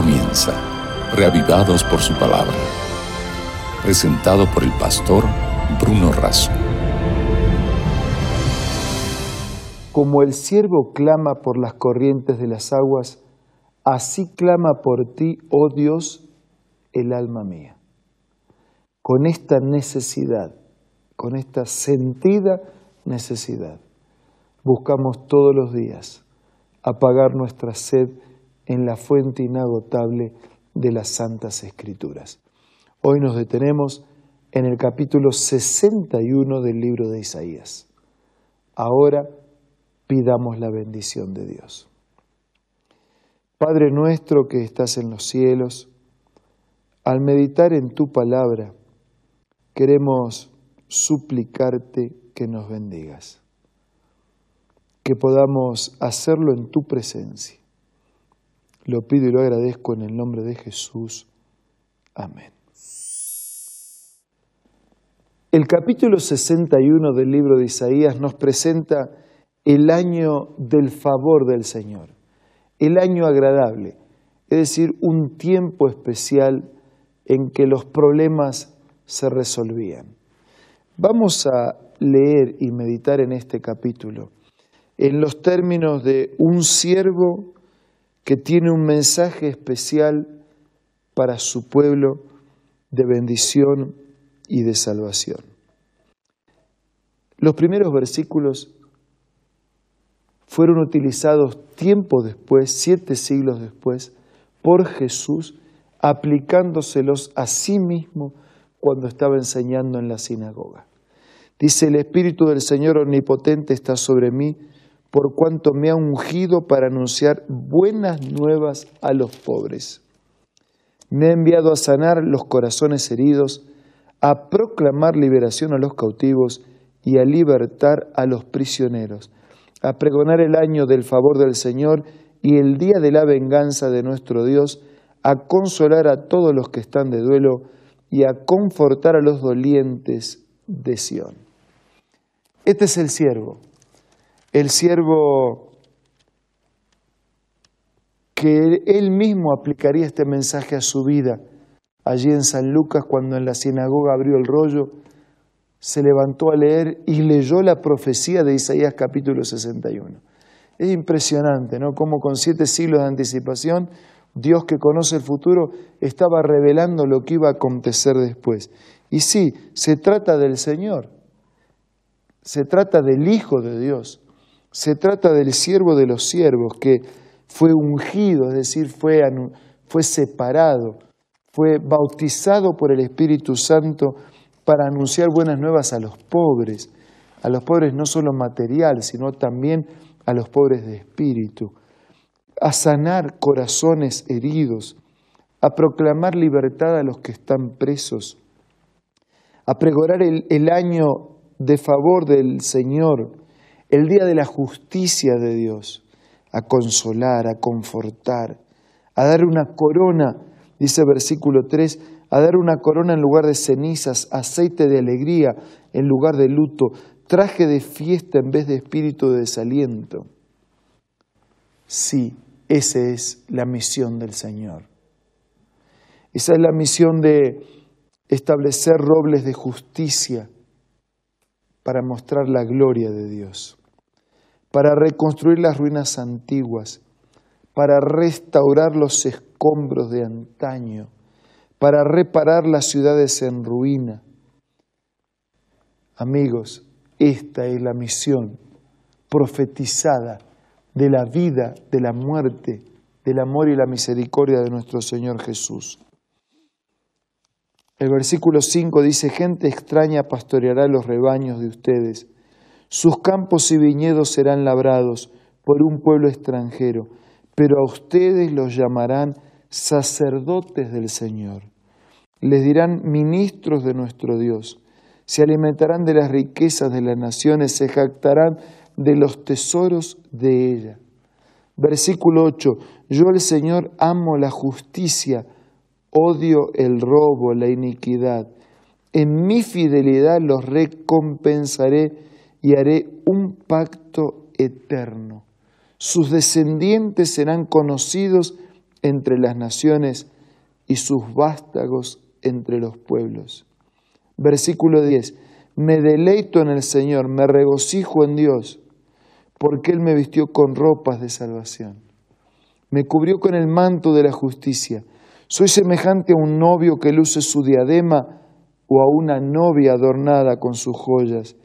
comienza, reavivados por su palabra. Presentado por el pastor Bruno Razo. Como el siervo clama por las corrientes de las aguas, así clama por ti, oh Dios, el alma mía. Con esta necesidad, con esta sentida necesidad, buscamos todos los días apagar nuestra sed en la fuente inagotable de las Santas Escrituras. Hoy nos detenemos en el capítulo 61 del libro de Isaías. Ahora pidamos la bendición de Dios. Padre nuestro que estás en los cielos, al meditar en tu palabra, queremos suplicarte que nos bendigas, que podamos hacerlo en tu presencia lo pido y lo agradezco en el nombre de Jesús. Amén. El capítulo 61 del libro de Isaías nos presenta el año del favor del Señor, el año agradable, es decir, un tiempo especial en que los problemas se resolvían. Vamos a leer y meditar en este capítulo en los términos de un siervo que tiene un mensaje especial para su pueblo de bendición y de salvación. Los primeros versículos fueron utilizados tiempo después, siete siglos después, por Jesús, aplicándoselos a sí mismo cuando estaba enseñando en la sinagoga. Dice, el Espíritu del Señor Omnipotente está sobre mí por cuanto me ha ungido para anunciar buenas nuevas a los pobres. Me ha enviado a sanar los corazones heridos, a proclamar liberación a los cautivos y a libertar a los prisioneros, a pregonar el año del favor del Señor y el día de la venganza de nuestro Dios, a consolar a todos los que están de duelo y a confortar a los dolientes de Sión. Este es el siervo el siervo que él mismo aplicaría este mensaje a su vida. Allí en San Lucas, cuando en la sinagoga abrió el rollo, se levantó a leer y leyó la profecía de Isaías capítulo 61. Es impresionante, ¿no? Cómo con siete siglos de anticipación, Dios que conoce el futuro estaba revelando lo que iba a acontecer después. Y sí, se trata del Señor, se trata del Hijo de Dios, se trata del siervo de los siervos que fue ungido, es decir, fue, fue separado, fue bautizado por el Espíritu Santo para anunciar buenas nuevas a los pobres, a los pobres no solo material, sino también a los pobres de espíritu, a sanar corazones heridos, a proclamar libertad a los que están presos, a pregorar el, el año de favor del Señor, el día de la justicia de Dios, a consolar, a confortar, a dar una corona, dice versículo 3, a dar una corona en lugar de cenizas, aceite de alegría en lugar de luto, traje de fiesta en vez de espíritu de desaliento. Sí, esa es la misión del Señor. Esa es la misión de establecer robles de justicia para mostrar la gloria de Dios para reconstruir las ruinas antiguas, para restaurar los escombros de antaño, para reparar las ciudades en ruina. Amigos, esta es la misión profetizada de la vida, de la muerte, del amor y la misericordia de nuestro Señor Jesús. El versículo 5 dice, gente extraña pastoreará los rebaños de ustedes sus campos y viñedos serán labrados por un pueblo extranjero, pero a ustedes los llamarán sacerdotes del Señor. Les dirán ministros de nuestro Dios. Se alimentarán de las riquezas de las naciones, se jactarán de los tesoros de ella. Versículo 8. Yo el Señor amo la justicia, odio el robo, la iniquidad. En mi fidelidad los recompensaré y haré un pacto eterno. Sus descendientes serán conocidos entre las naciones y sus vástagos entre los pueblos. Versículo 10. Me deleito en el Señor, me regocijo en Dios, porque Él me vistió con ropas de salvación. Me cubrió con el manto de la justicia. Soy semejante a un novio que luce su diadema o a una novia adornada con sus joyas.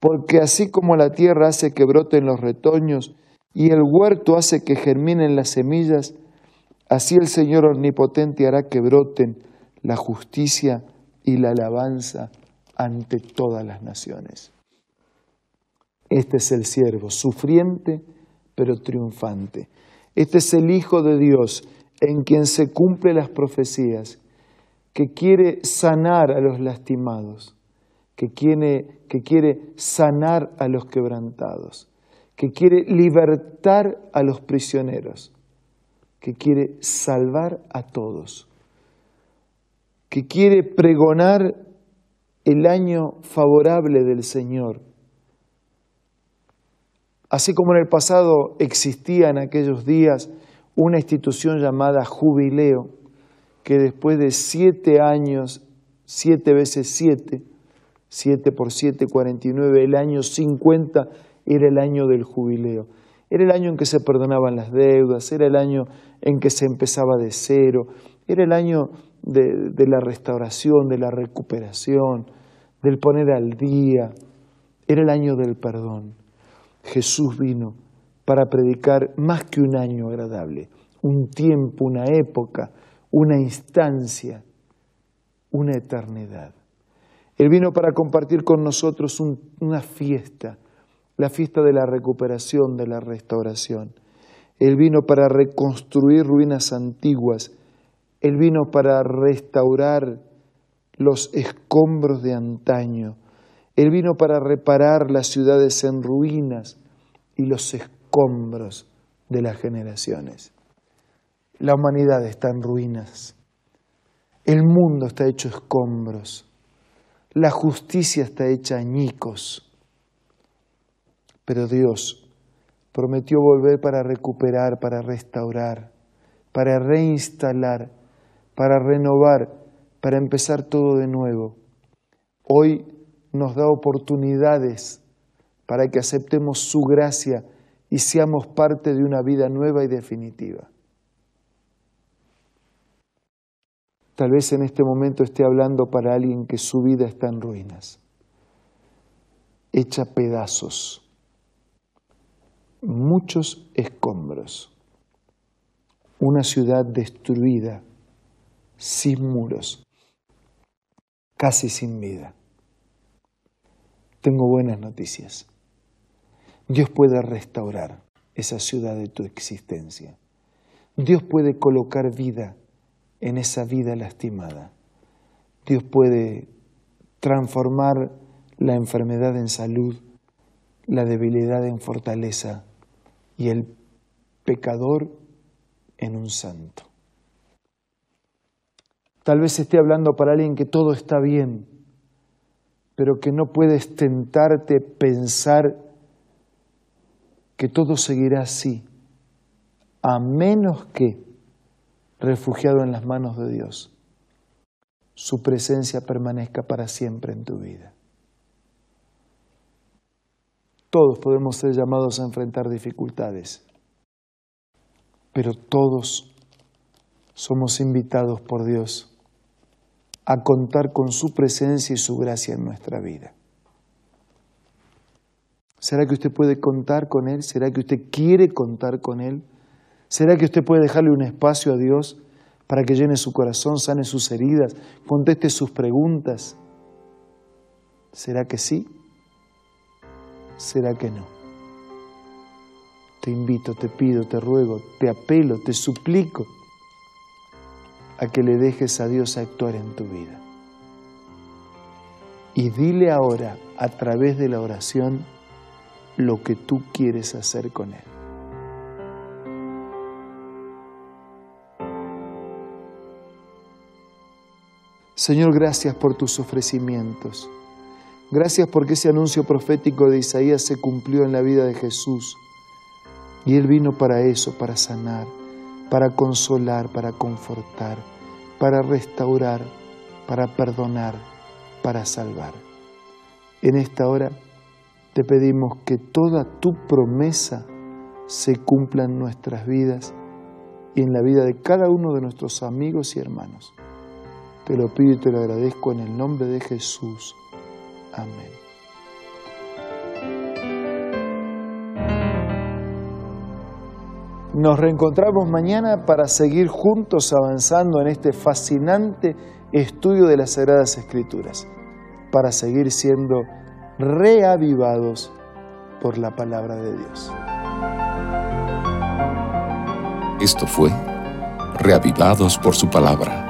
Porque así como la tierra hace que broten los retoños y el huerto hace que germinen las semillas, así el Señor Omnipotente hará que broten la justicia y la alabanza ante todas las naciones. Este es el siervo, sufriente pero triunfante. Este es el Hijo de Dios en quien se cumplen las profecías, que quiere sanar a los lastimados, que quiere, que quiere sanar a los quebrantados, que quiere libertar a los prisioneros, que quiere salvar a todos, que quiere pregonar el año favorable del Señor. Así como en el pasado existía en aquellos días una institución llamada jubileo, que después de siete años, siete veces siete, siete por siete, cuarenta y nueve, el año cincuenta era el año del jubileo. Era el año en que se perdonaban las deudas, era el año en que se empezaba de cero, era el año de, de la restauración, de la recuperación, del poner al día, era el año del perdón. Jesús vino para predicar más que un año agradable, un tiempo, una época, una instancia, una eternidad. Él vino para compartir con nosotros una fiesta, la fiesta de la recuperación, de la restauración. Él vino para reconstruir ruinas antiguas. Él vino para restaurar los escombros de antaño. Él vino para reparar las ciudades en ruinas y los escombros de las generaciones. La humanidad está en ruinas. El mundo está hecho escombros. La justicia está hecha añicos. Pero Dios prometió volver para recuperar, para restaurar, para reinstalar, para renovar, para empezar todo de nuevo. Hoy nos da oportunidades para que aceptemos su gracia y seamos parte de una vida nueva y definitiva. Tal vez en este momento esté hablando para alguien que su vida está en ruinas, hecha pedazos, muchos escombros, una ciudad destruida, sin muros, casi sin vida. Tengo buenas noticias. Dios puede restaurar esa ciudad de tu existencia. Dios puede colocar vida en esa vida lastimada. Dios puede transformar la enfermedad en salud, la debilidad en fortaleza y el pecador en un santo. Tal vez esté hablando para alguien que todo está bien, pero que no puedes tentarte pensar que todo seguirá así, a menos que refugiado en las manos de Dios, su presencia permanezca para siempre en tu vida. Todos podemos ser llamados a enfrentar dificultades, pero todos somos invitados por Dios a contar con su presencia y su gracia en nuestra vida. ¿Será que usted puede contar con Él? ¿Será que usted quiere contar con Él? ¿Será que usted puede dejarle un espacio a Dios para que llene su corazón, sane sus heridas, conteste sus preguntas? ¿Será que sí? ¿Será que no? Te invito, te pido, te ruego, te apelo, te suplico a que le dejes a Dios actuar en tu vida. Y dile ahora, a través de la oración, lo que tú quieres hacer con Él. Señor, gracias por tus ofrecimientos. Gracias porque ese anuncio profético de Isaías se cumplió en la vida de Jesús. Y Él vino para eso, para sanar, para consolar, para confortar, para restaurar, para perdonar, para salvar. En esta hora te pedimos que toda tu promesa se cumpla en nuestras vidas y en la vida de cada uno de nuestros amigos y hermanos. Te lo pido y te lo agradezco en el nombre de Jesús. Amén. Nos reencontramos mañana para seguir juntos avanzando en este fascinante estudio de las Sagradas Escrituras, para seguir siendo reavivados por la palabra de Dios. Esto fue Reavivados por su palabra,